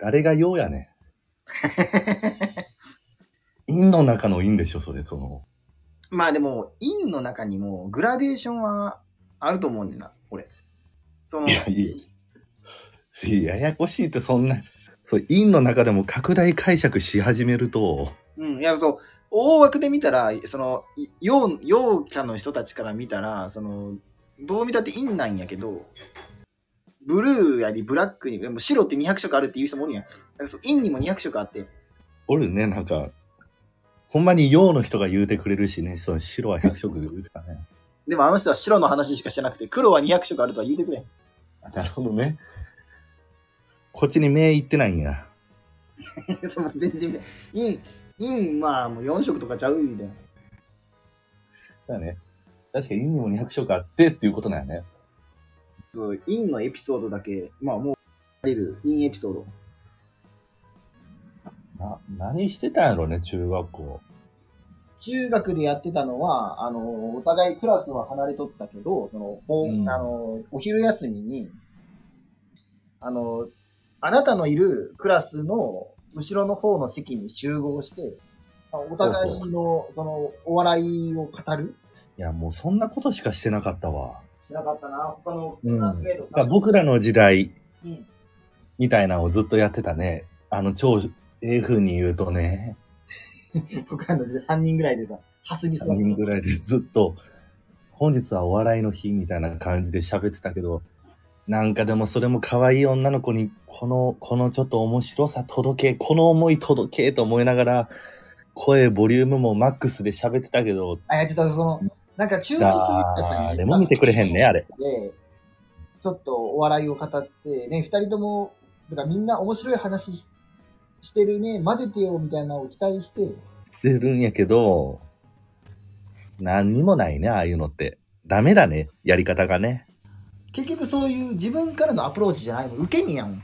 誰がようやねん。陰の中の陰でしょ、それ、その。まあでも、陰の中にもグラデーションはあると思うんだな、俺。その、いや、いい。ややこしいってそんな、そう、陰の中でも拡大解釈し始めると、うん、いや、そう、大枠で見たら、その、陽キャの人たちから見たら、その、どう見たって陰なんやけど、ブルーやりブラックに、でも白って200色あるっていう人もおるやん。だからそう陰にも200色あって、おるね、なんか、ほんまに陽の人が言うてくれるしね、その白は100色言うてたね。でもあの人は白の話しかしてなくて、黒は200色あるとは言うてくれん。なるほどね。こっちに目いってないんや。その全然、陰、陰、まあもう4色とかちゃうみたいな。だね。確かに陰にも200色あってっていうことなんやね。そう、陰のエピソードだけ、まあもう、れる陰エピソード。な、何してたんやろね、中学校。中学でやってたのは、あの、お互いクラスは離れとったけど、その、うんあの、お昼休みに、あの、あなたのいるクラスの後ろの方の席に集合して、あお互いの、その、お笑いを語るいや、もうそんなことしかしてなかったわ。しなかったな、他のうん。クラスメイトだから僕らの時代うん。みたいなのをずっとやってたね。あの、超、ええ風に言うとね、僕らの時代3人ぐらいでさ、ハスに3人ぐらいでずっと、本日はお笑いの日みたいな感じで喋ってたけど、なんかでもそれも可愛い女の子に、この、このちょっと面白さ届け、この思い届けと思いながら、声、ボリュームもマックスで喋ってたけど、あ、やってた、その、なんか中学生だったら誰も見てくれへんねあれ。で、ちょっとお笑いを語って、ね、二人とも、だからみんな面白い話ししてるね、混ぜてよみたいなのを期待して、してるんやけど、何にもないね、ああいうのって。ダメだね、やり方がね。結局そういう自分からのアプローチじゃないの、受け身やもん。